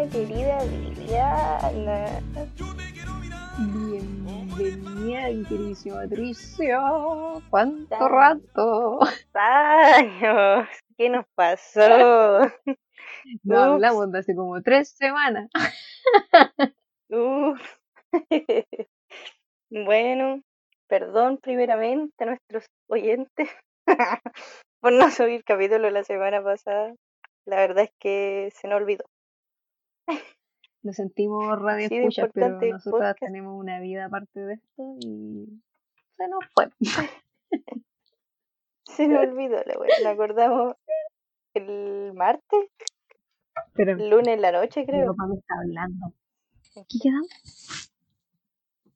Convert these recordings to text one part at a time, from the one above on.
Bienvenida, querida Viviana. Bienvenida, queridísima Patricia. ¿Cuánto rato? Años. ¿Qué nos pasó? No hablamos de hace como tres semanas. Uf. bueno, perdón primeramente a nuestros oyentes por no subir capítulo la semana pasada. La verdad es que se nos olvidó. Lo sentimos radio escucha, pero nosotras tenemos una vida aparte de esto y se nos fue. se nos olvidó la wea. Acordamos el martes. Pero el lunes en la noche, creo. Papá me está hablando. ¿Qué quedamos?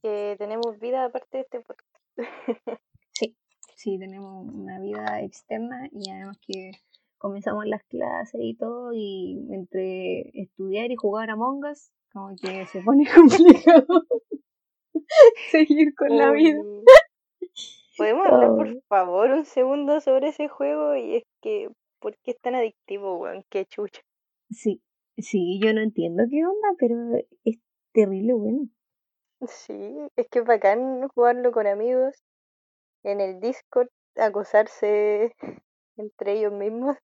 Que tenemos vida aparte de este podcast. sí, sí, tenemos una vida externa y además que comenzamos las clases y todo, y entre estudiar y jugar a Us, como que se pone complicado seguir con la vida. ¿Podemos hablar, por favor, un segundo sobre ese juego? Y es que, ¿por qué es tan adictivo, weón? Qué chucha. Sí, sí, yo no entiendo qué onda, pero es terrible bueno. Sí, es que es bacán jugarlo con amigos en el Discord, acosarse entre ellos mismos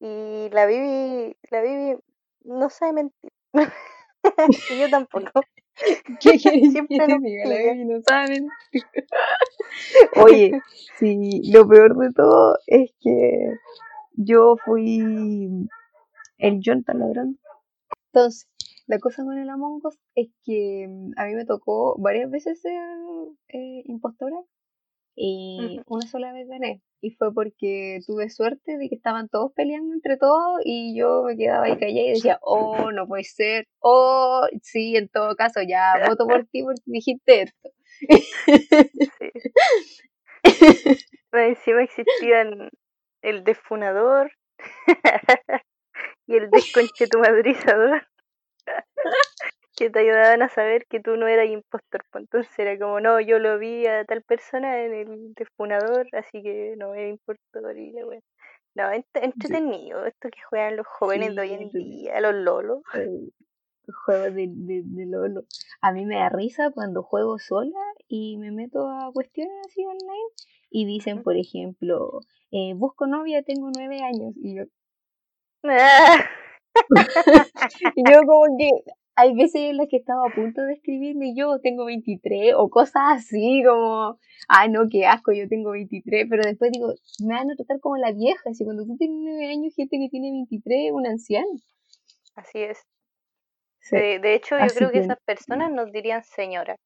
y la Bibi, la Bibi no sabe mentir. y yo tampoco. ¿Qué quieres que te diga? La Bibi no sabe mentir. Oye, sí, lo peor de todo es que yo fui el Jonathan ladrón. Entonces, la cosa con el Among Us es que mm, a mí me tocó varias veces ser eh, impostora y una sola vez gané. Y fue porque tuve suerte de que estaban todos peleando entre todos y yo me quedaba ahí callada y decía, oh, no puede ser. Oh, sí, en todo caso, ya voto por ti porque dijiste esto. encima existían el defunador y el desconchetumadrizador que te ayudaban a saber que tú no eras impostor. Pues, entonces era como, no, yo lo vi a tal persona en el defunador, así que no era impostor y la No, entretenido, esto que juegan los jóvenes de hoy en día, los lolos. Juegos de, de, lolo. A mí me da risa cuando juego sola y me meto a cuestiones así online y dicen, por ejemplo, eh, busco novia, tengo nueve años. Y yo... y yo como que hay veces en las que estaba a punto de escribirme yo tengo 23 o cosas así como, ay no, qué asco, yo tengo 23, pero después digo, me van a tratar como la vieja, si cuando tú tienes 9 años, gente que tiene 23 es un anciano. Así es. De, hecho, yo creo que, esas personas nos dirían señora.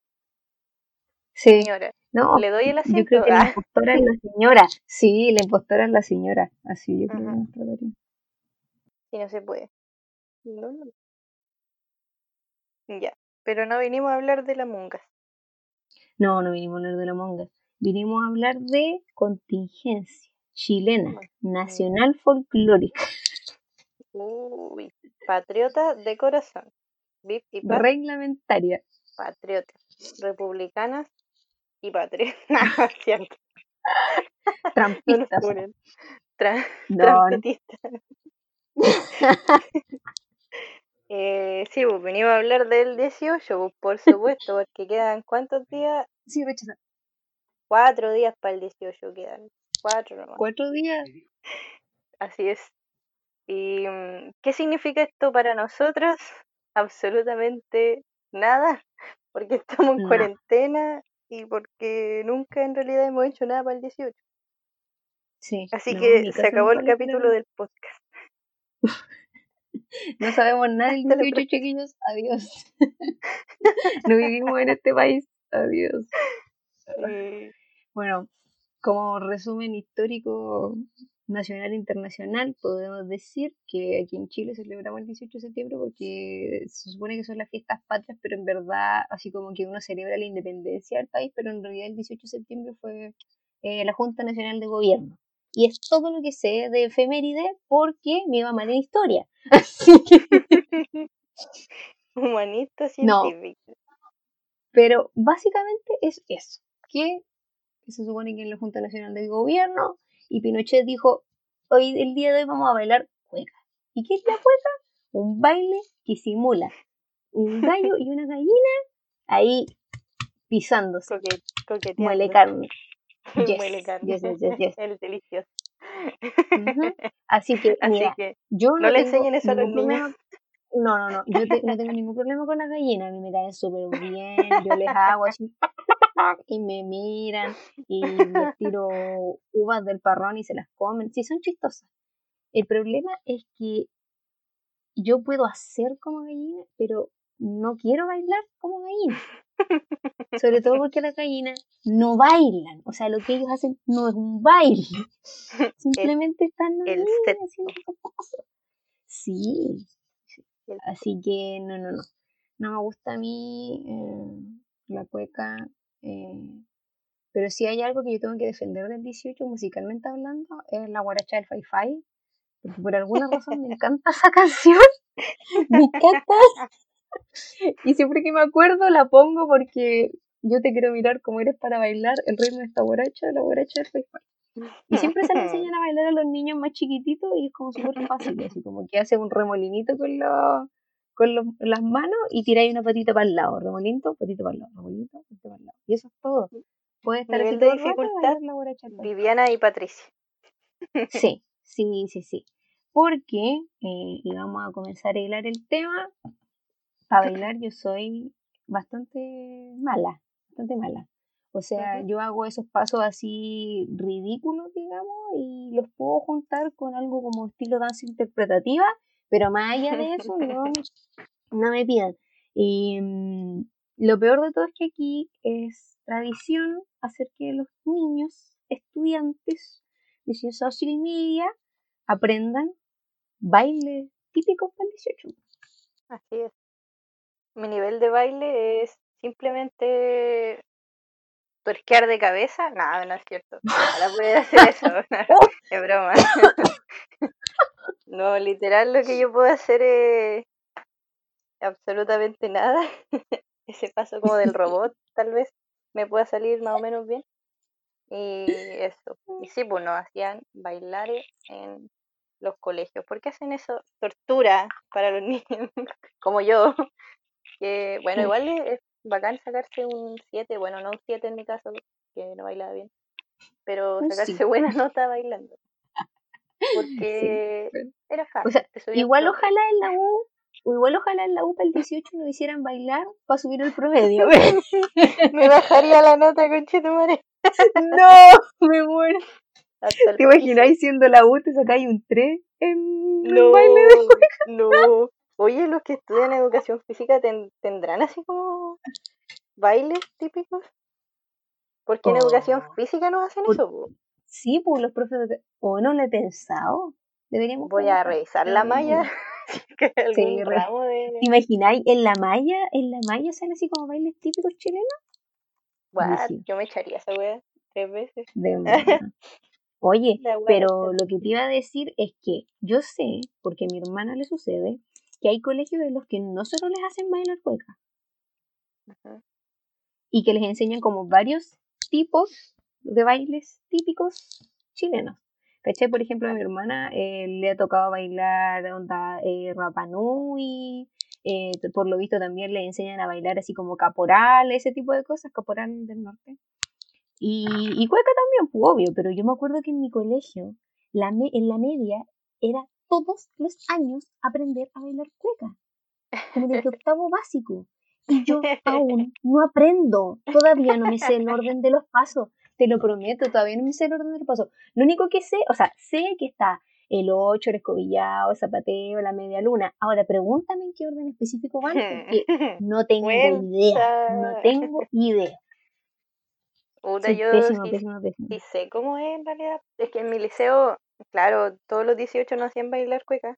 Sí. Señora. No, le doy el asiento. Yo creo que la impostora es la señora. Sí, la impostora es la señora. Así yo creo que nos trataría. Sí, no se puede. No, no. Ya, pero no vinimos a hablar de la monga. No, no vinimos a hablar de la monga. Vinimos a hablar de contingencia chilena, nacional folclórica. Uy, patriota de corazón. VIP y Reglamentaria. Patriota. Republicanas y patriotas. cierto. Trampistas. No, Eh, sí, pues venimos a hablar del 18, pues, por supuesto, porque quedan cuántos días? Sí, rechazar. Cuatro días para el 18 quedan. Cuatro nomás. Cuatro días. Así es. ¿Y mm, qué significa esto para nosotros? Absolutamente nada, porque estamos en cuarentena y porque nunca en realidad hemos hecho nada para el 18. Sí. Así que se acabó el capítulo del podcast. No sabemos nada del 18, chiquillos. Adiós. no vivimos en este país. Adiós. Bueno, como resumen histórico nacional e internacional, podemos decir que aquí en Chile celebramos el 18 de septiembre porque se supone que son las fiestas patrias, pero en verdad, así como que uno celebra la independencia del país, pero en realidad el 18 de septiembre fue eh, la Junta Nacional de Gobierno. Y es todo lo que sé de efeméride porque me iba mal en historia. Así que... Humanista científico. Pero básicamente es eso, que, se supone que en la Junta Nacional del Gobierno y Pinochet dijo, hoy el día de hoy vamos a bailar cueca. ¿Y qué es la cueca? Un baile que simula un gallo y una gallina ahí pisándose. Muele carne. Muele carne. El delicioso. Así que, yo no, le enseñen eso a los niños. No, no, no, yo no tengo ningún problema con las gallinas, a mí me caen súper bien, yo les hago así y me miran y les tiro uvas del parrón y se las comen, sí, son chistosas. El problema es que yo puedo hacer como gallina, pero no quiero bailar como gallina. Sobre todo porque las gallinas no bailan. O sea, lo que ellos hacen no es un baile. Simplemente están el haciendo cosas. Sí. Así que no, no, no. No me gusta a mí eh, la cueca. Eh, pero si hay algo que yo tengo que defender del 18, musicalmente hablando, es la guaracha del Fi-Fi. Porque por alguna razón me encanta esa canción. Me encanta y siempre que me acuerdo la pongo porque yo te quiero mirar como eres para bailar el ritmo de esta borracha, la borracha del Facebook. Y siempre se le enseñan a bailar a los niños más chiquititos y es como súper fácil, así como que hace un remolinito con, con las manos y tiráis una patita para el lado, remolinito, patito para el lado, remolinito, patita para el lado. Y eso es todo. Puede estar de dificultad, Viviana y Patricia. Sí, sí, sí, sí. Porque, eh, y vamos a comenzar a hilar el tema, para bailar yo soy bastante mala, bastante mala. O sea, yo hago esos pasos así ridículos, digamos, y los puedo juntar con algo como estilo danza interpretativa, pero más allá de eso, no, no me pidan. Y mm, lo peor de todo es que aquí es tradición hacer que los niños, estudiantes de ciencia social y media, aprendan baile típico para el 18. Así es mi nivel de baile es simplemente tuerquear de cabeza. Nada, no es cierto. Ahora puede hacer eso. es broma. no, literal lo que yo puedo hacer es absolutamente nada. Ese paso como del robot, tal vez, me pueda salir más o menos bien. Y eso. Y sí, pues nos hacían bailar en los colegios. ¿Por qué hacen eso? Tortura para los niños, como yo. Que, bueno, igual es, bacán sacarse un 7, bueno, no un 7 en mi caso, que no bailaba bien, pero sacarse buena nota bailando. Porque era fácil. igual ojalá en la U, igual ojalá en la U para el 18 nos hicieran bailar para subir el promedio. me bajaría la nota, madre no, me muero. ¿Te imagináis siendo la U, te sacáis un 3 en no, baile de No, Oye, los que estudian educación física tendrán así como bailes típicos. Porque en educación oh. física no hacen eso. Sí, pues los profes. O no lo he pensado. Deberíamos. Voy a revisar la malla. sí, ¿Te imagináis en la malla? ¿En la malla salen así como bailes típicos chilenos? yo me echaría esa wea tres veces. Oye, pero lo que te iba a decir es que yo sé, porque a mi hermana le sucede, que hay colegios en los que no solo les hacen bailar cueca y que les enseñan como varios tipos de bailes típicos chilenos. ¿Cachai? Por ejemplo, a mi hermana eh, le ha tocado bailar onda eh, Rapanui, eh, por lo visto también le enseñan a bailar así como caporal, ese tipo de cosas, caporal del norte. Y, y cueca también, pues obvio, pero yo me acuerdo que en mi colegio, la en la media, era todos los años aprender a bailar cueca, como desde octavo básico. Y yo aún no aprendo, todavía no me sé el orden de los pasos, te lo prometo, todavía no me sé el orden de los pasos. Lo único que sé, o sea, sé que está el 8, el escobillado, el zapateo, la media luna. Ahora, pregúntame en qué orden específico van, porque no tengo idea, no tengo idea. Puta, yo sí, sé cómo es en realidad. Es que en mi liceo Claro, todos los 18 nos hacían bailar cueca,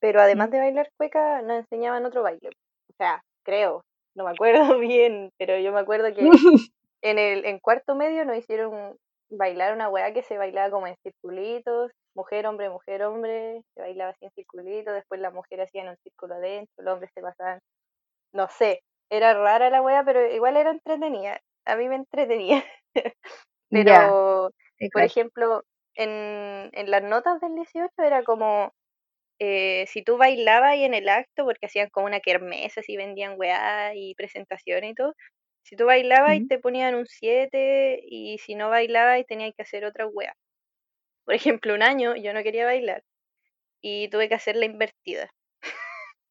pero además de bailar cueca nos enseñaban otro baile. O sea, creo, no me acuerdo bien, pero yo me acuerdo que en el en cuarto medio nos hicieron bailar una weá que se bailaba como en circulitos, mujer, hombre, mujer, hombre, se bailaba así en circulitos, después las mujeres hacían un círculo adentro, los hombres se pasaban, no sé, era rara la weá, pero igual era entretenida, a mí me entretenía. pero, por ejemplo, en, en las notas del 18 era como eh, si tú bailabas ahí en el acto, porque hacían como una kermesa, así vendían weá y presentaciones y todo, si tú bailabas y te ponían un 7 y si no bailabas y tenías que hacer otra weá. Por ejemplo, un año yo no quería bailar y tuve que hacer la invertida.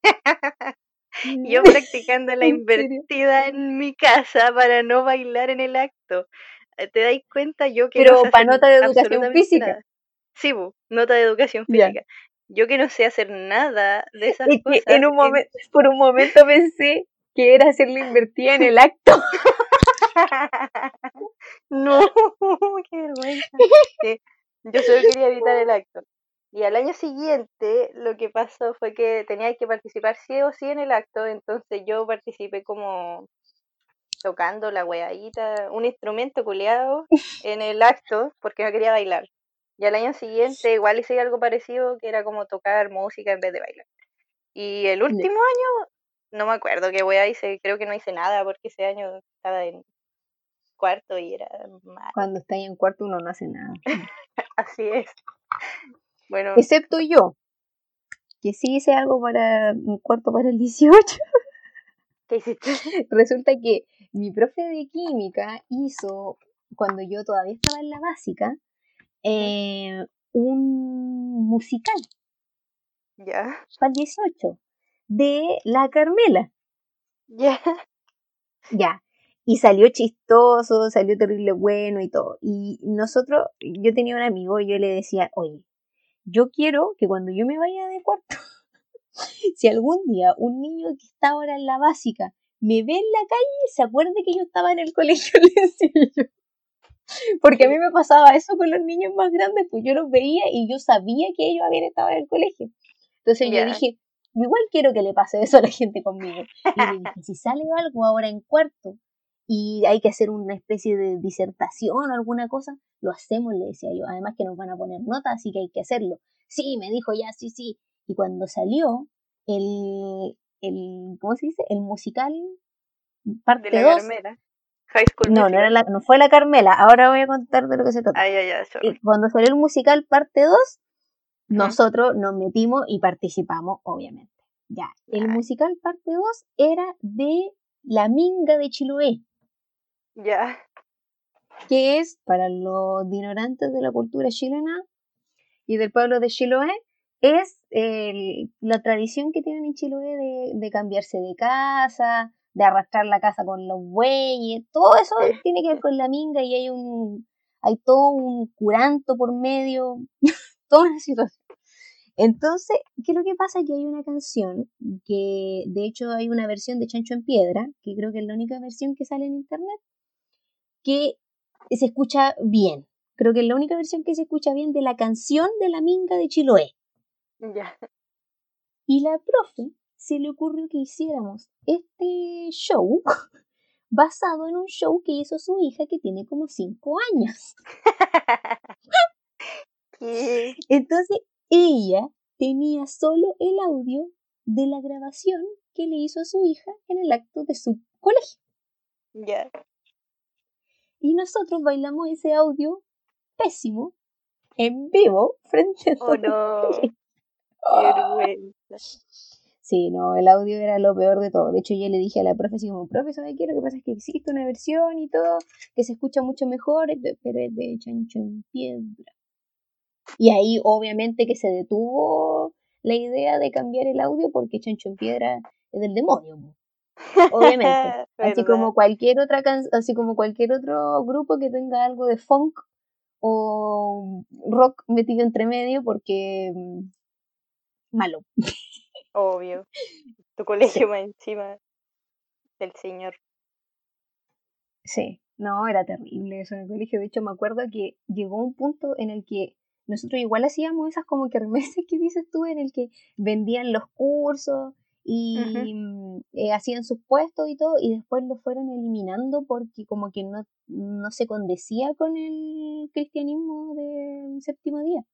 yo practicando la invertida en mi casa para no bailar en el acto. Eh, ¿Te dais cuenta? Yo que Pero para nota de educación física. Sí, nota de educación física. Yo que no sé hacer nada de esas cosas. en un momento, por un momento pensé que era hacerle invertida en el acto. no, qué vergüenza. yo solo quería evitar el acto. Y al año siguiente lo que pasó fue que tenía que participar sí o sí en el acto, entonces yo participé como tocando la weadita, un instrumento culeado en el acto porque no quería bailar. Y al año siguiente igual hice algo parecido que era como tocar música en vez de bailar. Y el último año no me acuerdo qué wea hice, creo que no hice nada porque ese año estaba en cuarto y era mal. Cuando está en cuarto uno no hace nada. Así es. Bueno. Excepto yo, que sí hice algo para un cuarto para el 18. ¿Qué hiciste? Resulta que mi profe de química hizo, cuando yo todavía estaba en la básica, eh, un musical. Ya. Para el 18 de la Carmela. Ya. Ya. Y salió chistoso, salió terrible bueno y todo. Y nosotros, yo tenía un amigo y yo le decía, oye, yo quiero que cuando yo me vaya de cuarto, si algún día un niño que está ahora en la básica me ve en la calle, se acuerde que yo estaba en el colegio, le decía yo. Porque a mí me pasaba eso con los niños más grandes, pues yo los veía y yo sabía que ellos habían estado en el colegio. Entonces yo dije, igual quiero que le pase eso a la gente conmigo. Y le dije, si sale algo ahora en cuarto y hay que hacer una especie de disertación o alguna cosa, lo hacemos, le decía yo. Además que nos van a poner notas, así que hay que hacerlo. Sí, me dijo ya, sí, sí. Y cuando salió el, el ¿cómo se dice? El musical parte 2. no, no, era la, no fue la Carmela. Ahora voy a contar de lo que se trata. Ay, ay, ay, cuando salió el musical parte 2, nosotros nos metimos y participamos, obviamente. Ya, el musical parte 2 era de La Minga de Chiloé. Ya. Que es, para los ignorantes de la cultura chilena y del pueblo de Chiloé, es la tradición que tienen en Chiloé de, de, cambiarse de casa, de arrastrar la casa con los bueyes, todo eso tiene que ver con la minga y hay un hay todo un curanto por medio, toda una situación. Entonces, ¿qué es lo que pasa? Que hay una canción que, de hecho, hay una versión de Chancho en Piedra, que creo que es la única versión que sale en internet, que se escucha bien. Creo que es la única versión que se escucha bien de la canción de la minga de Chiloé. Ya. Y la profe se le ocurrió que hiciéramos este show basado en un show que hizo su hija que tiene como cinco años. Entonces ella tenía solo el audio de la grabación que le hizo a su hija en el acto de su colegio. Ya. Y nosotros bailamos ese audio pésimo en vivo frente a Oh no. Sí, no, el audio era lo peor de todo. De hecho, yo le dije a la profe, así como, profe, ¿sabes qué? Lo que pasa es que existe una versión y todo, que se escucha mucho mejor, pero es de chancho en piedra. Y ahí obviamente que se detuvo la idea de cambiar el audio porque Chancho en Piedra es del demonio. Obviamente. así como cualquier otra así como cualquier otro grupo que tenga algo de funk o rock metido entre medio porque mm, malo. Obvio. Tu colegio más encima del señor. Sí, no, era terrible eso en el colegio. De hecho, me acuerdo que llegó un punto en el que nosotros igual hacíamos esas como que kermeses que dices tú, en el que vendían los cursos y mm, eh, hacían sus puestos y todo, y después lo fueron eliminando porque como que no, no se condecía con el cristianismo del séptimo día.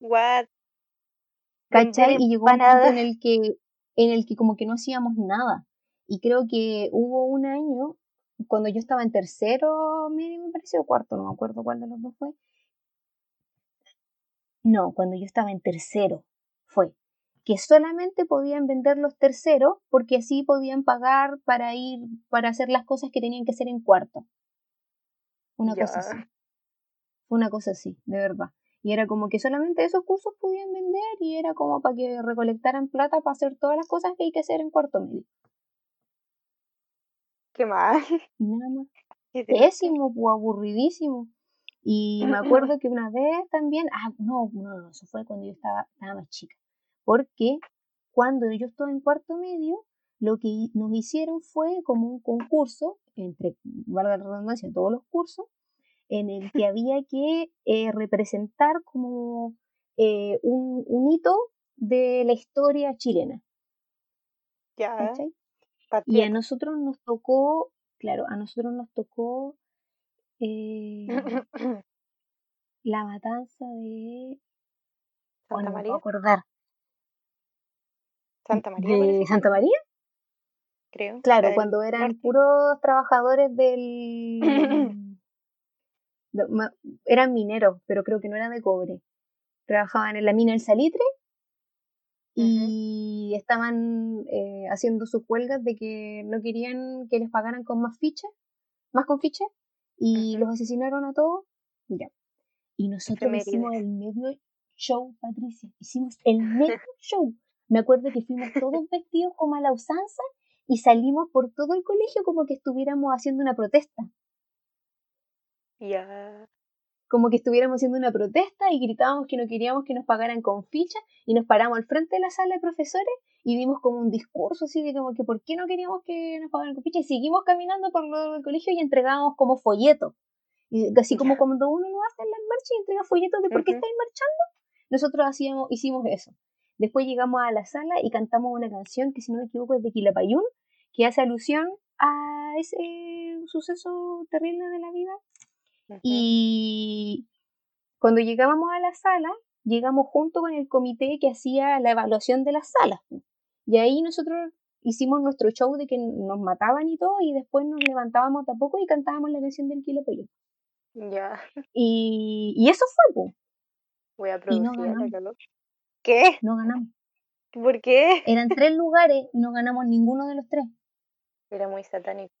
What? ¿Cachai? Y llegó un punto en el que, en el que como que no hacíamos nada. Y creo que hubo un año, cuando yo estaba en tercero medio, me pareció, cuarto, no me acuerdo cuál de los dos fue, no, cuando yo estaba en tercero. fue que solamente podían vender los terceros porque así podían pagar para ir, para hacer las cosas que tenían que hacer en cuarto. Una cosa así. Una cosa así, de verdad. Y era como que solamente esos cursos podían vender y era como para que recolectaran plata para hacer todas las cosas que hay que hacer en cuarto medio. Qué mal. Nada más. Pésimo, pues, aburridísimo. Y me acuerdo que una vez también, ah, no, no, no, eso fue cuando yo estaba, estaba más chica. Porque cuando yo estaba en cuarto medio, lo que nos hicieron fue como un concurso, entre, valga la redundancia, todos los cursos, en el que había que eh, representar como eh, un, un, hito de la historia chilena. Ya. Y a nosotros nos tocó, claro, a nosotros nos tocó eh, la matanza de... Santa María. acordar. Santa María. ¿De Santa María? Creo. Claro, cuando eran puros trabajadores del... eran mineros, pero creo que no eran de cobre. Trabajaban en la mina del salitre y estaban eh, haciendo sus huelgas de que no querían que les pagaran con más fichas, más con fichas, y los asesinaron a todos. Ya. Y nosotros hicimos el medio show, Patricia. Hicimos el medio show. Me acuerdo que fuimos todos vestidos como a la usanza y salimos por todo el colegio como que estuviéramos haciendo una protesta. Ya. Como que estuviéramos haciendo una protesta y gritábamos que no queríamos que nos pagaran con ficha y nos paramos al frente de la sala de profesores y dimos como un discurso así de como que por qué no queríamos que nos pagaran con ficha y seguimos caminando por el colegio y entregábamos como folletos. Y así como cuando uno lo hace en las marchas y entrega folletos de por qué estáis marchando, nosotros hacíamos, hicimos eso. Después llegamos a la sala y cantamos una canción que si no me equivoco es de Quilapayún, que hace alusión a ese suceso terrible de la vida. Y cuando llegábamos a la sala, llegamos junto con el comité que hacía la evaluación de las salas. Y ahí nosotros hicimos nuestro show de que nos mataban y todo, y después nos levantábamos tampoco y cantábamos la canción del Quilapayún. Ya. Y, y eso fue, pues. Voy a producir ¿Qué? No ganamos. ¿Por qué? Eran tres lugares y no ganamos ninguno de los tres. Era muy satánico.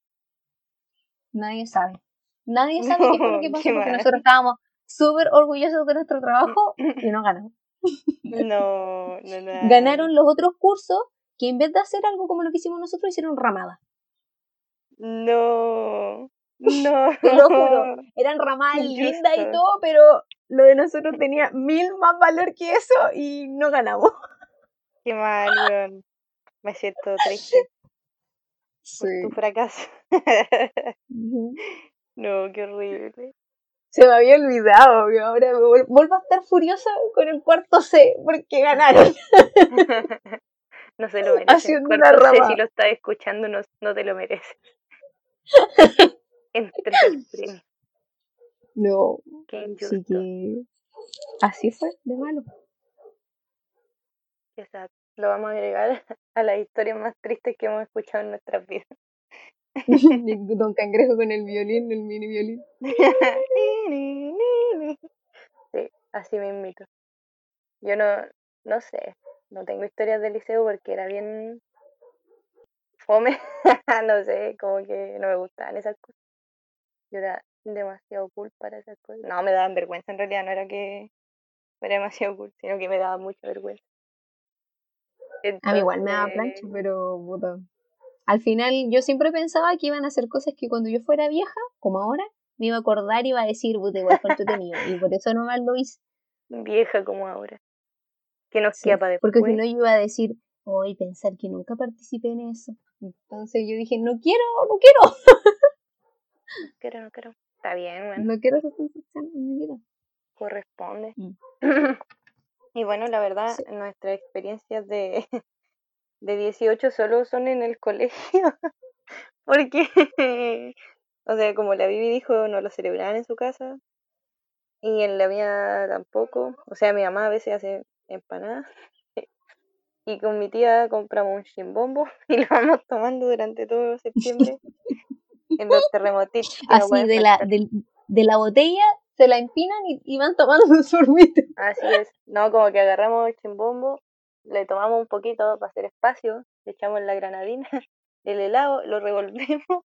Nadie sabe. Nadie sabe qué fue lo que pasó porque nosotros estábamos súper orgullosos de nuestro trabajo y no ganamos. No, no, no. Ganaron los otros cursos que en vez de hacer algo como lo que hicimos nosotros, hicieron ramadas. No, no. Te lo juro. Eran ramadas lindas y todo, pero lo de nosotros tenía mil más valor que eso y no ganamos. Qué mal, Me siento triste. Sí. Por tu fracaso. No, qué horrible. Se me había olvidado, que ahora me vuelvo a estar furiosa con el cuarto C porque ganaron. no se lo merece. El cuarto C, si lo estás escuchando, no, no te lo mereces. Entre el premio. No. Así que así fue de malo. Exacto. Lo vamos a agregar a las historias más tristes que hemos escuchado en nuestras vidas. Don Cangrejo con el violín, el mini violín. sí, así me invito. Yo no, no sé, no tengo historias del liceo porque era bien fome, no sé, como que no me gustaban esas cosas. Yo era demasiado cool para esas cosas. No, me daban vergüenza en realidad, no era que era demasiado cool, sino que me daba mucha vergüenza. a mí igual me daba plancha, pero al final yo siempre pensaba que iban a hacer cosas que cuando yo fuera vieja, como ahora, me iba a acordar y iba a decir, puta, igual cuánto tenía. Y por eso no más lo hice. Vieja como ahora. Que nos para después. Porque si no, yo iba a decir, hoy pensar que nunca participé en eso. Entonces yo dije, no quiero, no quiero. no quiero, no quiero. Está bien, bueno. No quiero esa sensación en mi vida. Corresponde. Mm. y bueno, la verdad, nuestras experiencias de, de 18 solo son en el colegio. Porque, o sea, como la Bibi dijo, no lo celebraban en su casa. Y en la mía tampoco. O sea, mi mamá a veces hace empanadas. Y con mi tía compramos un chimbombo y lo vamos tomando durante todo septiembre en los terremotitos. Así, de la, de, la botella se la empinan y, van tomando un sorbito. Así es. No, como que agarramos el chimbombo le tomamos un poquito para hacer espacio, le echamos la granadina, el helado, lo revolvemos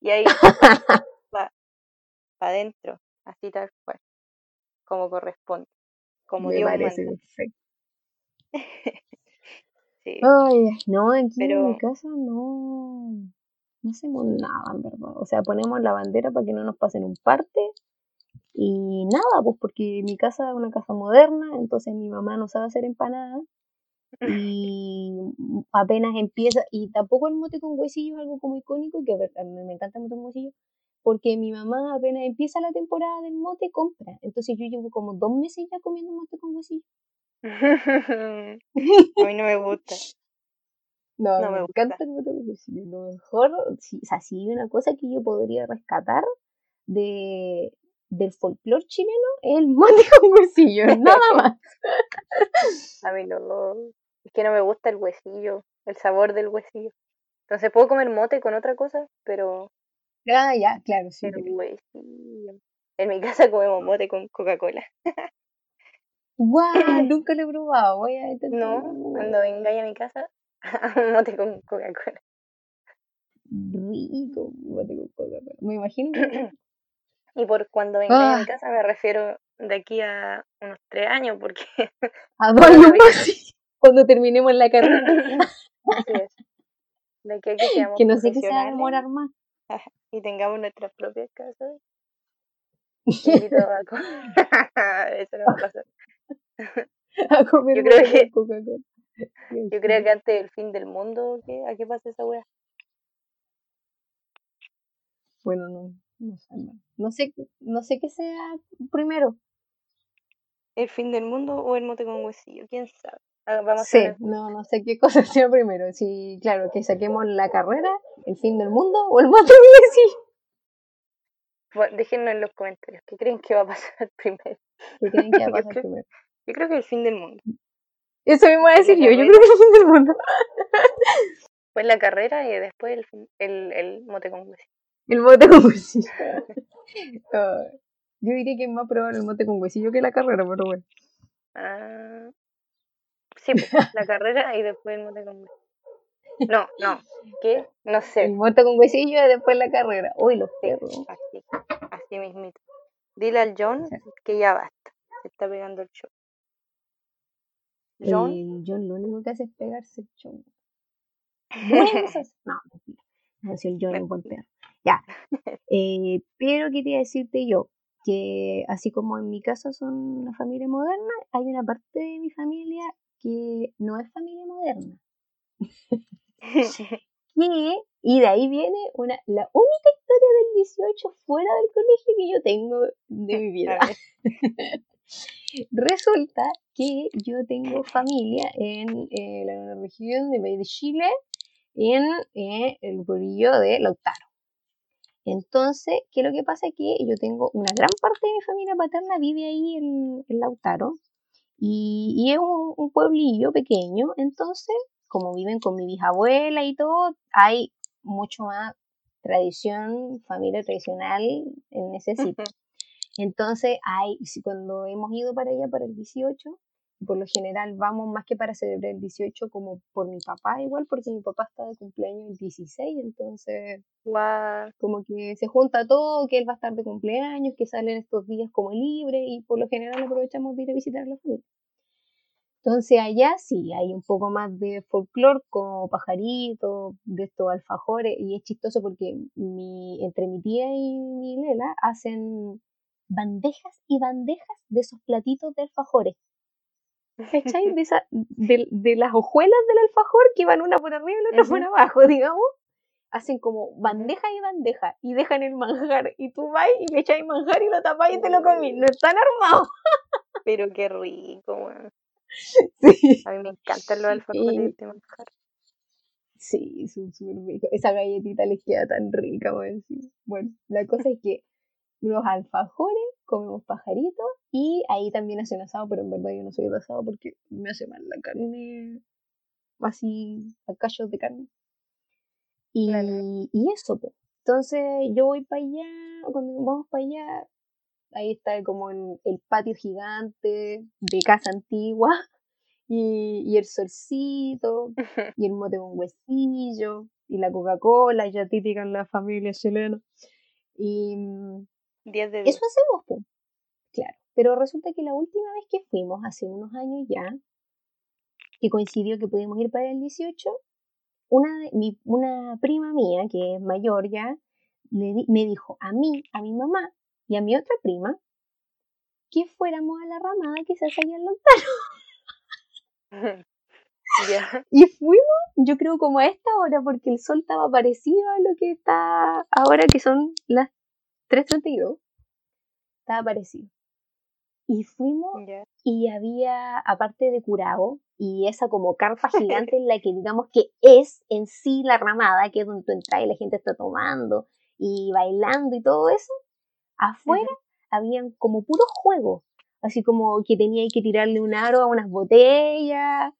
y ahí va para adentro, así tal cual, como corresponde, como Me Dios parece manda. perfecto. Sí. Ay, no, aquí en mi casa no, no hacemos nada, en verdad. O sea, ponemos la bandera para que no nos pasen un parte y nada, pues porque mi casa es una casa moderna, entonces mi mamá no sabe hacer empanadas y apenas empieza, y tampoco el mote con huesillo es algo como icónico, que a mí me encanta el mote con huesillo, porque mi mamá apenas empieza la temporada del mote, compra. Entonces yo llevo como dos meses ya comiendo mote con huesillo. a mí no me gusta. No, No me, me gusta. encanta el mote con huesillo. Lo mejor, sí, o sea, si hay una cosa que yo podría rescatar de, del folclore chileno, es el mote con huesillo, nada más. A mí no. Es que no me gusta el huesillo, el sabor del huesillo. Entonces puedo comer mote con otra cosa, pero Ah, ya, claro, sí. el huesillo. En mi casa comemos mote con Coca-Cola. Guau, nunca lo he probado. Voy a intentarlo. No, cuando vengáis a mi casa, mote con Coca-Cola. Rico, mote con Coca-Cola. Me imagino que Y por cuando vengáis a Ah. mi casa me refiero de aquí a unos tres años, porque a dos más, cuando terminemos la carrera. así es. De aquí a que seamos Que no sé qué se va a demorar más. y tengamos nuestras propias casas. a co- Eso no va a pasar. A comer Yo creo que-. Yo creo que antes del fin del mundo, ¿qué? ¿a qué pasa esa wea? Bueno, no, no sé, no sé, no sé qué sea primero. ¿El fin del mundo o el mote con huesillo? ¿Quién sabe? Ah, Vamos Sí, a no, no sé qué cosa sea primero. Si, claro, que saquemos la carrera, el fin del mundo o el mote con huesillo. Bueno, déjenos en los comentarios qué creen que va a pasar primero. ¿Qué creen que va a Yo pasar creo- primero? Yo creo que el fin del mundo. Eso mismo voy a decir yo, yo creo que el fin del mundo. Pues la carrera y después el, fin- el, el mote con huesillo. El mote con huesillo. Ah, yo diría que es más probable el mote con huesillo que la carrera, pero bueno. Ah, sí, la carrera y después el mote con huesillo. No, no. ¿Qué? No El sé. mote con huesillo y después la carrera. Uy, los perros. así, así mismito. Dile al John que ya basta. Se está pegando el show. John, El John lo único que hace es pegarse el cosas. No. No, si el John es un buen perro. Ya. Eh, pero quería decirte yo que así como en mi casa son una familia moderna, hay una parte de mi familia que no es familia moderna. Que, y de ahí viene una, la única historia del 18 fuera del colegio que yo tengo de mi vida. Resulta que yo tengo familia en eh, la región de Chile, en eh, el pueblillo de Lautaro. Entonces, ¿qué es lo que pasa? Que yo tengo una gran parte de mi familia paterna vive ahí en, en Lautaro y, y es un, un pueblillo pequeño, entonces, como viven con mi bisabuela y todo, hay mucho más tradición, familia tradicional en ese sitio. Entonces, hay, cuando hemos ido para allá para el 18, por lo general vamos más que para celebrar el 18 como por mi papá igual, porque mi papá está de cumpleaños el 16, entonces guau. como que se junta todo, que él va a estar de cumpleaños, que salen estos días como libre y por lo general aprovechamos de ir a visitar a la familia. Entonces allá sí, hay un poco más de folclore como pajaritos, de estos alfajores, y es chistoso porque mi, entre mi tía y mi Lela hacen bandejas y bandejas de esos platitos de alfajores. ¿Cachai? De, esa- de, de las hojuelas del alfajor que van una por arriba y la otra por abajo, digamos. Hacen como bandeja y bandeja y dejan el manjar y tú vas y le echáis manjar y lo tapáis y te lo comís. No están armados. Pero qué rico, weón. Sí. A mí me encantan los alfajores Y- de manjar. Sí, son súper ricos. Esa galletita les queda tan rica, weón, sí. Bueno, la cosa es que los alfajores, comemos pajaritos y ahí también hacen asado, pero en verdad yo no soy de asado porque me hace mal la carne, así, a cachos de carne. Y, Claro. y eso, pues. Entonces yo voy para allá, cuando vamos para allá, ahí está como el, el patio gigante de casa antigua. y, el solcito, y el mote con huesillo, y la Coca-Cola, ya típica en la familia chilena. Y eso hacemos, pues. Claro. Pero resulta que la última vez que fuimos, hace unos años ya, que coincidió que pudimos ir para el 18, una, mi, una prima mía, que es mayor ya, me dijo a mí, a mi mamá y a mi otra prima que fuéramos a la ramada quizás allá en Lontano. Y fuimos, yo creo como a esta hora, porque el sol estaba parecido a lo que está ahora, que son las 3.32. Estaba parecido. Y fuimos y había, aparte de curado, y esa como carpa gigante en la que digamos que es en sí la ramada, que es donde tú entras y la gente está tomando y bailando y todo eso, afuera habían como puros juegos, así como que tenía que tirarle un aro a unas botellas,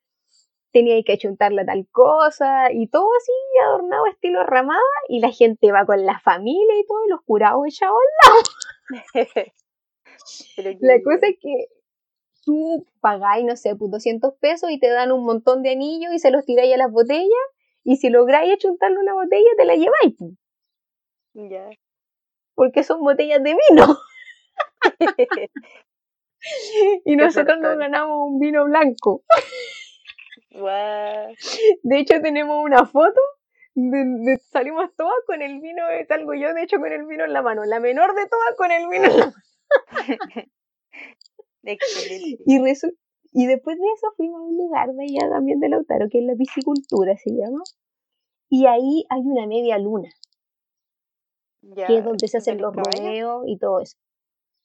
tenía que achuntarle tal cosa, y todo así adornado estilo ramada, y la gente va con la familia y todo, y los curados echados al lado. La cosa es que tú pagáis, no sé, pues 200 pesos y te dan un montón de anillos y se los tiráis a las botellas, y si lográis achuntarle una botella, te la lleváis. Pues. Ya. Porque son botellas de vino. y nosotros nos ganamos un vino blanco. De hecho, tenemos una foto de, salimos todas con el vino, salgo yo de hecho con el vino en la mano, la menor de todas con el vino en la mano. Y, y después de eso fuimos a un lugar de allá también de Lautaro, que es la piscicultura, se llama. Y ahí hay una media luna, que es donde se hacen los rodeos y todo eso.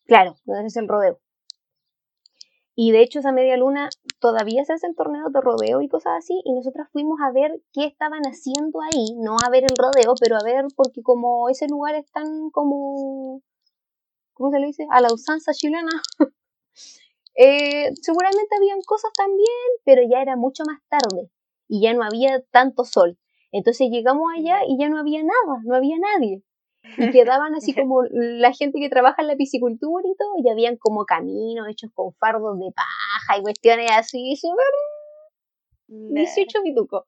Claro, donde se hace el rodeo. Y de hecho esa media luna todavía se hacen torneos de rodeo y cosas así, y nosotras fuimos a ver qué estaban haciendo ahí, no a ver el rodeo, pero a ver porque como ese lugar es tan como, ¿cómo se le dice? A la usanza chilena. eh, seguramente habían cosas también, pero ya era mucho más tarde y ya no había tanto sol. Entonces llegamos allá y ya no había nada, no había nadie y quedaban así como la gente que trabaja en la piscicultura y todo, y habían como caminos hechos con fardos de paja y cuestiones así, súper 18 bitucos,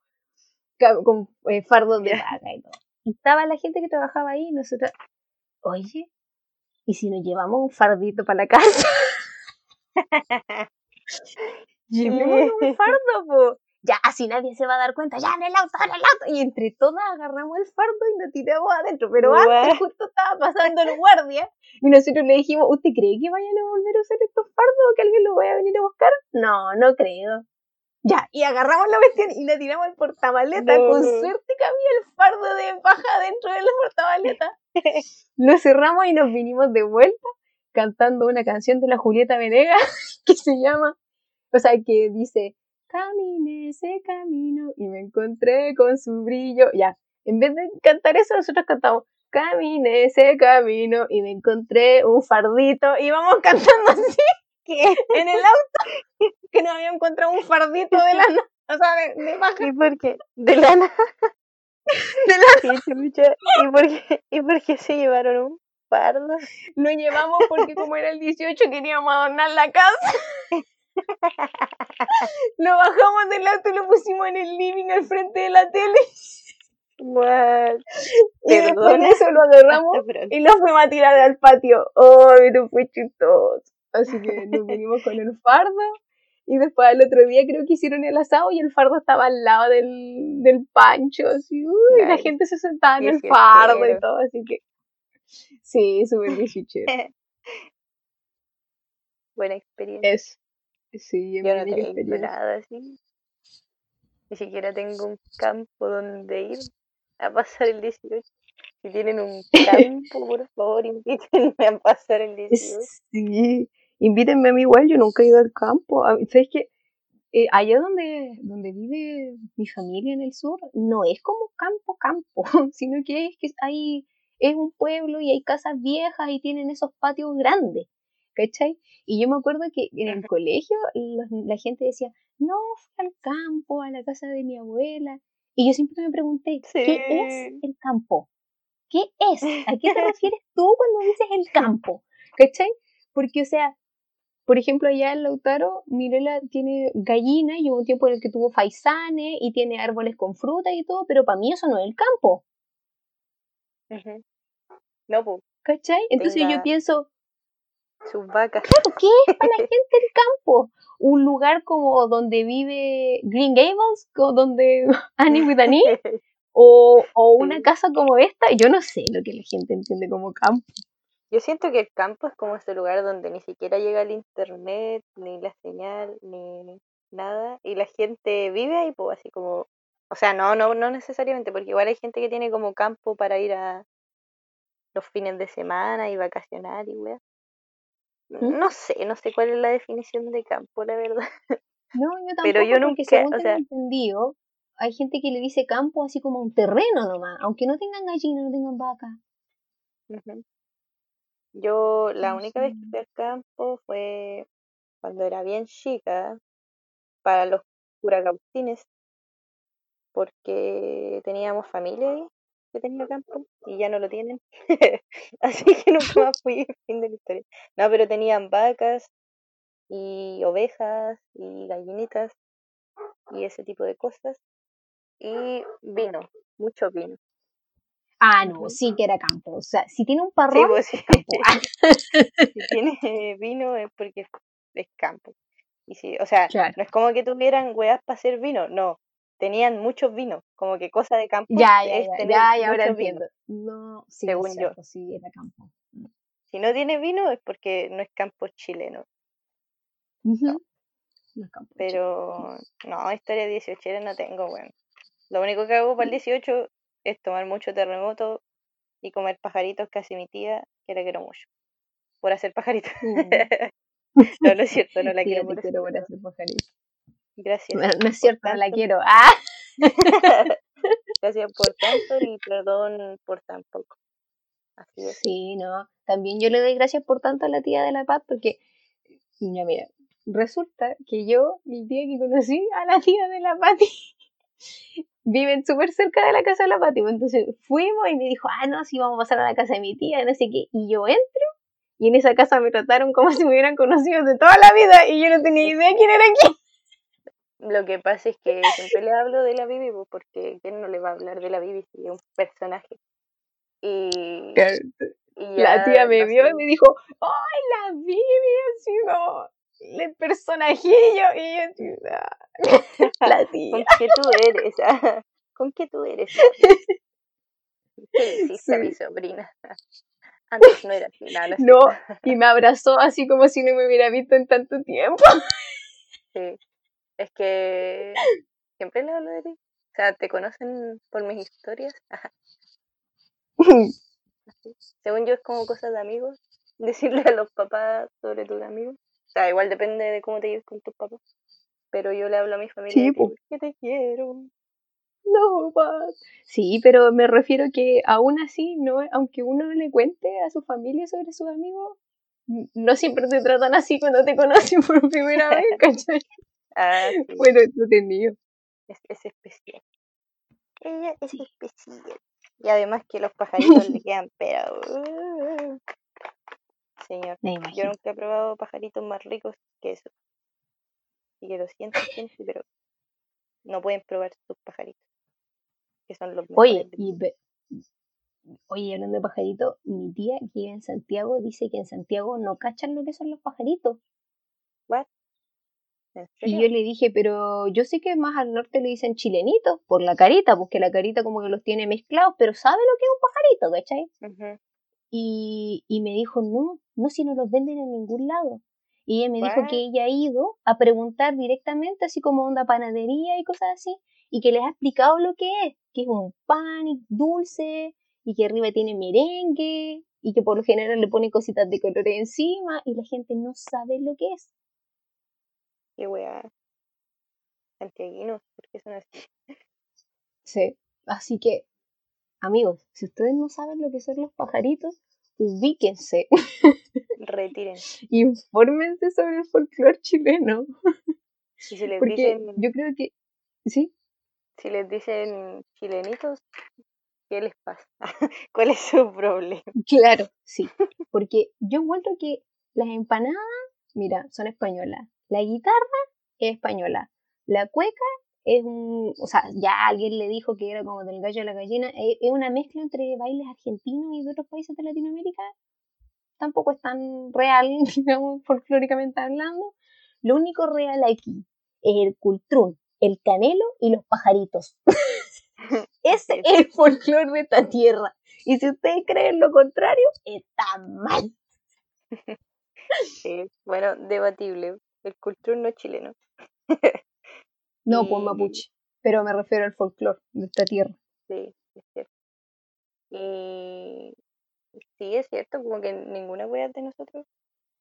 con eh, fardos de paja y todo. Y estaba la gente que trabajaba ahí y nosotros, oye, ¿y si nos llevamos un fardito para la casa? Llevemos un fardo, po ya así nadie se va a dar cuenta, ya en el auto, en el auto. Y entre todas agarramos el fardo y lo tiramos adentro. Pero antes justo estaba pasando el guardia y nosotros le dijimos, ¿usted cree que vayan a volver a usar estos fardos o que alguien los vaya a venir a buscar? No, no creo. Ya, y agarramos la cuestión y la tiramos al portamaleta. Con suerte que había el fardo de paja dentro del portamaleta. lo cerramos y nos vinimos de vuelta cantando una canción de la Julieta Venegas que se llama, o sea, que dice, caminé ese camino y me encontré con su brillo. Ya, en vez de cantar eso, nosotros cantamos, caminé ese camino y me encontré un fardito y vamos cantando así en el auto que nos había encontrado un fardito de lana, o sea, de, de ¿Y por qué? De lana. De lana. ¿Y por qué, ¿Y por qué se llevaron un fardo? Lo llevamos porque como era el 18 queríamos adornar la casa. lo bajamos del auto y lo pusimos en el living al frente de la tele. What? Y después de eso lo agarramos y lo fuimos a tirar al patio. ¡Oh, no fue chistoso! Así que nos vinimos con el fardo. Y después al otro día creo que hicieron el asado y el fardo estaba al lado del, del pancho. Así, uy, la gente se sentaba en el fardo y todo. Así que sí, súper difícil. Buena experiencia. Es. Sí, yo no tengo nada así. Ni siquiera tengo un campo donde ir a pasar el 18. Si tienen un campo, por favor, invítenme a pasar el 18. Sí, invítenme a mí igual, yo nunca he ido al campo. ¿Sabes qué? Eh, allá donde, donde vive mi familia en el sur, no es como campo, campo, sino que es que hay, es un pueblo y hay casas viejas y tienen esos patios grandes. ¿Cachai? Y yo me acuerdo que en el colegio la gente decía, no, fui al campo, a la casa de mi abuela. Y yo siempre me pregunté, ¿qué es el campo? ¿Qué es? ¿A qué te refieres tú cuando dices el campo? ¿Cachai? Porque, o sea, por ejemplo, allá en Lautaro, Mirela tiene gallina y hubo un tiempo en el que tuvo faisanes y tiene árboles con fruta y todo, pero para mí eso no es el campo. No, pues. ¿Cachai? Entonces yo pienso. Sus vacas. ¿qué es para la gente el campo? Un lugar como donde vive Green Gables, donde Annie with Annie, o, o una casa como esta, yo no sé lo que la gente entiende como campo. Yo siento que el campo es como ese lugar donde ni siquiera llega el internet, ni la señal, ni nada, y la gente vive ahí, pues así como, o sea, no, no, no necesariamente, porque igual hay gente que tiene como campo para ir a los fines de semana y vacacionar y weá. ¿Mm? No sé, no sé cuál es la definición de campo, la verdad. No, yo tampoco, Pero yo nunca, según o sea, entendido, hay gente que le dice campo así como un terreno nomás, aunque no tengan gallinas, no tengan vacas. Yo la única vez que fui al campo fue cuando era bien chica, para los curacautines, porque teníamos familia ahí que tenía campo y ya no lo tienen. Así que nunca más fui, fin de la historia. No, pero tenían vacas y ovejas y gallinitas y ese tipo de cosas. Y vino, mucho vino. Ah, no, sí que era campo. O sea, si tiene un parrón, pues sí, si tiene vino es porque es campo. Y si, o sea, no es como que tuvieran weas para hacer vino, no. Tenían muchos vinos, como que cosa de campo. Ya, ya, ya, ya, ya ahora entiendo. No, sí, según yo. Sí, era campo. Mm. Si no tiene vino es porque no es campo chileno. no. es campo Pero, no, historia 18 no tengo, bueno. Lo único que hago para el 18 es tomar mucho terremoto y comer pajaritos casi mi tía, que la quiero mucho. Por hacer pajaritos. Mm. no, no es cierto, no la quiero, por, hacer pajaritos. Gracias. No, es cierto, no la quiero. ¡Ah! Gracias por tanto y perdón por tan poco. Así es. Sí, no. También yo le doy gracias por tanto a la tía de la paz porque, ya mira, resulta que yo, el día que conocí a la tía de la Pati, viven súper cerca de la casa de la Pati. Entonces fuimos y me dijo, ah, no, sí, vamos a pasar a la casa de mi tía, no sé qué. Y yo entro y en esa casa me trataron como si me hubieran conocido de toda la vida y yo no tenía idea quién era quién. Lo que pasa es que siempre le hablo de la Bibi, pues, porque ¿quién no le va a hablar de la Bibi si es un personaje? Y, la tía me vio y me dijo, ¡ay, la Bibi ha sido el personajillo! Y yo, ah, la tía. ¿Con qué tú eres? ¿Con qué tú eres? ¿Qué hiciste mi sobrina? Antes no era así, no, y me abrazó así como si no me hubiera visto en tanto tiempo. Sí, es que siempre le hablo de ti. O sea, ¿te conocen por mis historias? Según yo es como cosas de amigos, decirle a los papás sobre tus amigos. O sea, igual depende de cómo te lleves con tus papás. Pero yo le hablo a mi familia sí, que te quiero. No, papá. Sí, pero me refiero que aún así, no, aunque uno le cuente a su familia sobre sus amigos, no siempre te tratan así cuando te conocen por primera vez, ¿cachai? Ah, Bueno, entretenido. Es, es especial. Ella es especial. Y además que los pajaritos le quedan pero uh, señor. Yo nunca he probado pajaritos más ricos que eso. Y que lo siento, gente, pero no pueden probar sus pajaritos. Que son los Oye, y Oye, hablando de pajaritos, mi tía que vive en Santiago dice que en Santiago no cachan lo que son los pajaritos. ¿What? Y yo le dije, pero yo sé que más al norte le dicen chilenitos por la carita, porque la carita como que los tiene mezclados, pero sabe lo que es un pajarito, ¿cachai? y, y me dijo, no, no, si no los venden en ningún lado. Y ella me dijo que ella ha ido a preguntar directamente, así como onda panadería y cosas así, y que les ha explicado lo que es, que es un pan dulce, y que arriba tiene merengue, y que por lo general le ponen cositas de colores encima, y la gente no sabe lo que es. Qué weá. Santiaguinos, porque son así. Sí, así que, amigos, si ustedes no saben lo que son los pajaritos, ubíquense. Retírense. Infórmense sobre el folclore chileno. Si se les dicen. Yo creo que. ¿Sí? Si les dicen chilenitos, ¿qué les pasa? ¿Cuál es su problema? Claro, sí. Porque yo encuentro que las empanadas mira, son españolas. La guitarra es española. La cueca es un, o sea, ya alguien le dijo que era como del gallo a la gallina, e, es una mezcla entre bailes argentinos y de otros países de Latinoamérica. Tampoco es tan real, digamos, folclóricamente hablando. Lo único real aquí es el cultrún, el canelo y los pajaritos. Ese es el folclore de esta tierra. Y si ustedes creen lo contrario, está mal. Sí, bueno, debatible. El cultrún no es chileno. No, pues mapuche. Pero me refiero al folclore de esta tierra. Sí, es cierto. Y sí, es cierto, como que ninguna wea de nosotros,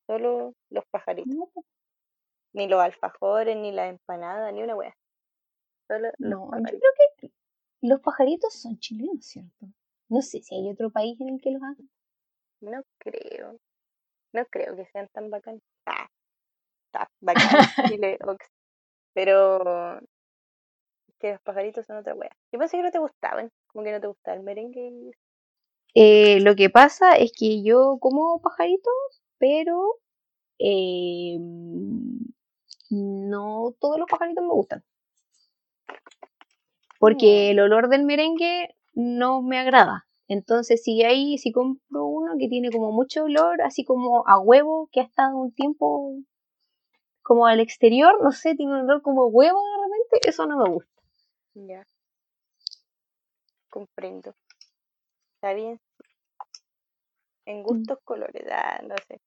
solo los pajaritos. Ni los alfajores, ni la empanada, ni una wea. Solo no, yo creo que los pajaritos son chilenos, ¿cierto? No sé si hay otro país en el que los hagan. No creo. No creo que sean tan bacanes. Ah, bacán, Chile, pero que los pajaritos son otra wea. Yo pensé que no te gustaban, como que no te gustaba el merengue. Eh, lo que pasa es que yo como pajaritos, pero eh, no todos los pajaritos me gustan. Porque el olor del merengue no me agrada. Entonces, si hay, si compro uno que tiene como mucho olor, así como a huevo, que ha estado un tiempo como al exterior, no sé, tiene un olor como huevo de repente, eso no me gusta. Ya. Comprendo. Está bien. En mm. gustos colores, ah, no sé.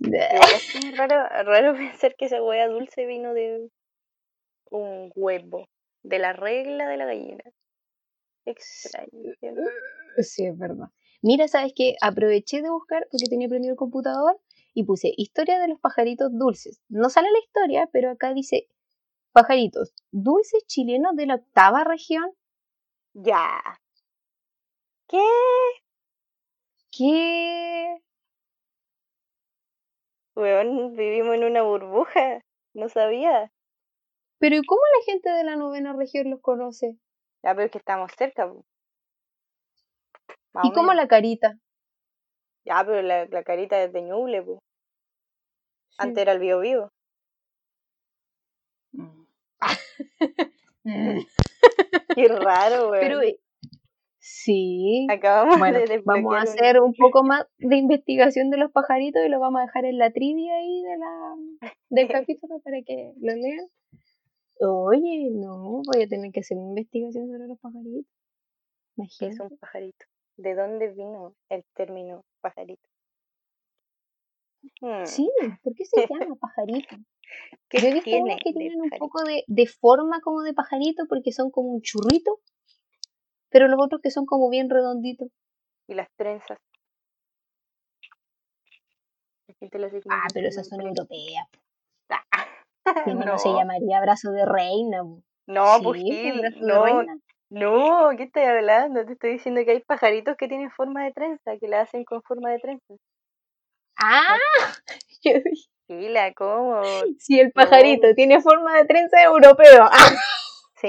es raro, raro pensar que esa hueá dulce vino de un huevo, de la regla de la gallina. Extraño. Sí, es verdad. Mira, ¿sabes qué? Aproveché de buscar porque tenía prendido el computador y puse historia de los pajaritos dulces. No sale la historia, pero acá dice pajaritos dulces chilenos de la octava región. Ya. ¿Qué? ¿Qué? Weón, vivimos en una burbuja. No sabía. Pero ¿y cómo la gente de la novena región los conoce? Ya, pero es que estamos cerca. ¿Y cómo la carita? Ya, pero la, carita es de Ñuble, pues. Antes era el Bio Vivo. Mm. Qué raro, güey. Pero eh, sí. Acabamos de Vamos a hacer un... poco más de investigación de los pajaritos y lo vamos a dejar en la trivia ahí de la, del capítulo para que lo lean. Oye, no, voy a tener que hacer una investigación sobre los pajaritos. ¿Qué es un pajarito? ¿De dónde vino el término pajarito? Hmm. Sí, ¿por qué se llama pajarito? Yo he visto unos que tienen un poco de, de, forma como de pajarito porque son como un churrito, pero los otros que son como bien redonditos. Y las trenzas. ah, pero esas son europeas. no. se llamaría brazo de reina. No, pues no, no, ¿qué estoy hablando? Te estoy diciendo que hay pajaritos que tienen forma de trenza, que la hacen con forma de trenza. Ah, yo Sí, la como. Si el pajarito tiene forma de trenza europeo. Sí.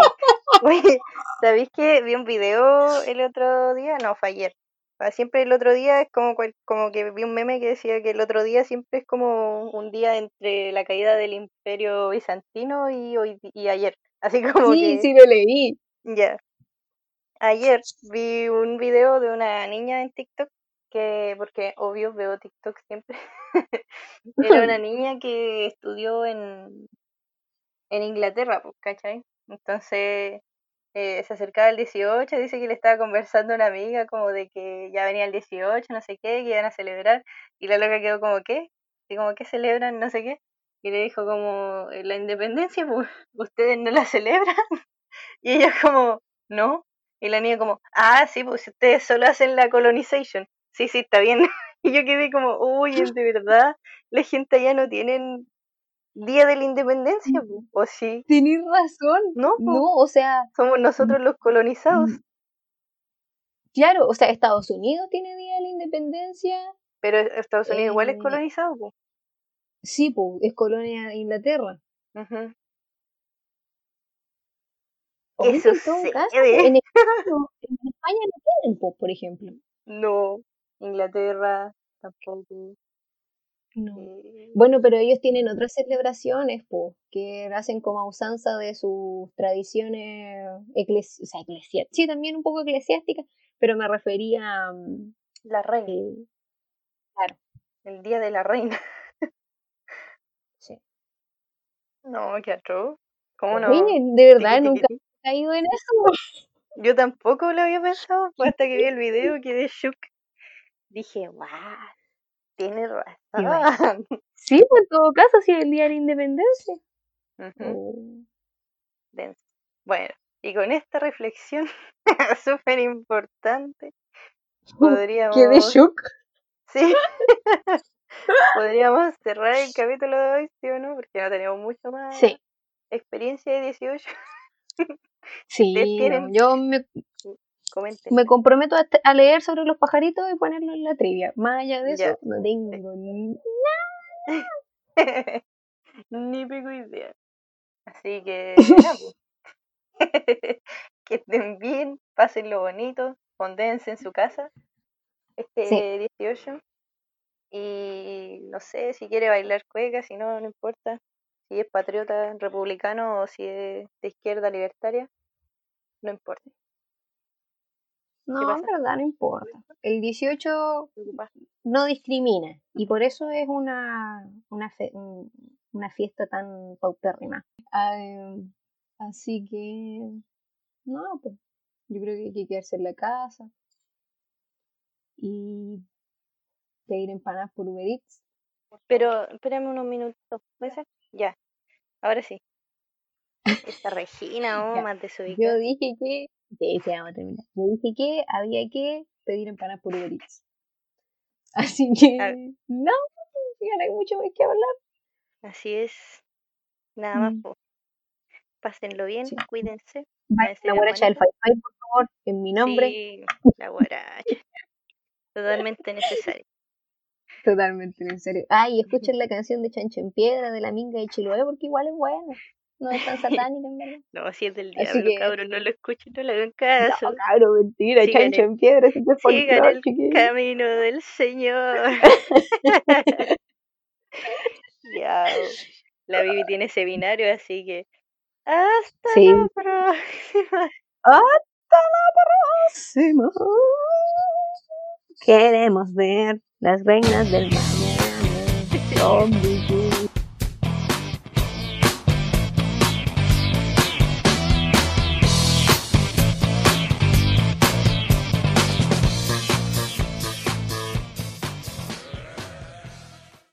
Oye, ¿sabéis que vi un video el otro día? No, fue ayer. Ah, siempre el otro día es como, como que vi un meme que decía que el otro día siempre es como un día entre la caída del imperio bizantino y hoy y ayer. Así como sí, sí lo leí. Ya. Ayer vi un video de una niña en TikTok que, porque obvio veo TikTok siempre, era una niña que estudió en, en Inglaterra, pues, ¿cachai? Entonces eh, se acercaba el 18, dice que le estaba conversando a una amiga como de que ya venía el 18, no sé qué, que iban a celebrar, y la loca quedó como, ¿qué? Y como, ¿qué celebran? No sé qué. Y le dijo como, eh, la independencia, pues, ¿ustedes no la celebran? y ella como, no. Y la niña como, ah, sí, pues ustedes solo hacen la colonization sí, sí, está bien. Y yo quedé como, uy, de verdad, la gente allá no tienen Día de la Independencia, ¿o sí? Tienes razón. No, no, o sea. Somos nosotros los colonizados. Claro, o sea, Estados Unidos tiene Día de la Independencia. Pero Estados Unidos igual es eh, colonizado, pues. Sí, pues, es colonia de Inglaterra. Eso en, todo caso, en, España, en España no tienen, por ejemplo. No, Inglaterra tampoco. Eh, bueno, pero ellos tienen otras celebraciones, pues, que hacen como usanza de sus tradiciones eclesi o sea, eclesiásticas. Sí, también un poco eclesiásticas, pero me refería a... Mm, la reina. Eh, claro. El día de la reina. sí. No, qué atroz. ¿Cómo no? de verdad, nunca caído en eso. Yo tampoco lo había pensado, hasta que vi el video quedé shook. Dije, wow, tiene razón. Sí, pues en todo caso, si el día de la independencia. Oh. Bueno, y con esta reflexión súper importante, podríamos... ¿Quedé shook? Sí. podríamos cerrar el capítulo de hoy, ¿sí o no? Porque no tenemos mucho más sí. experiencia de 18. Sí, yo me, me comprometo a, leer sobre los pajaritos y ponerlo en la trivia. Más allá de eso, no tengo ni ni pico idea. Así que, que estén bien, pasen lo bonito, condénse en su casa este 18. Y no sé si quiere bailar cueca, si no, no importa. Si es patriota republicano o si es de izquierda libertaria no importa. No, en verdad no importa. El 18 no discrimina y por eso es una, una, una fiesta tan paupérrima. así que, no, pues yo creo que hay que quedarse en la casa y pedir empanadas por Uber Eats. Pero espérame unos minutos, ¿puede ser? Ya, ahora sí. Esta Regina, oh, más Yo dije que. Sí, vamos a terminar. Yo dije que había que pedir empanadas por Uber Eats. Así que. No, ya no hay mucho más que hablar. Así es. Nada más. Mm. Pásenlo bien, cuídense. la guaracha del Fi-Fi, por favor, en mi nombre. Sí, la guaracha. Totalmente necesario. Totalmente necesario. Ay, escuchen la canción de Chancho en Piedra de la Minga de Chiloé porque igual es buena. No es tan satánica, en verdad. No, si es del diablo, que... cabrón, no lo escuchen, no le hagan caso. No, cabrón, mentira, chancho en piedra, si te Sigan el camino del Señor. ya, la Bibi tiene ese binario, así que hasta la próxima. Hasta la próxima. Queremos ver las reinas del mañana.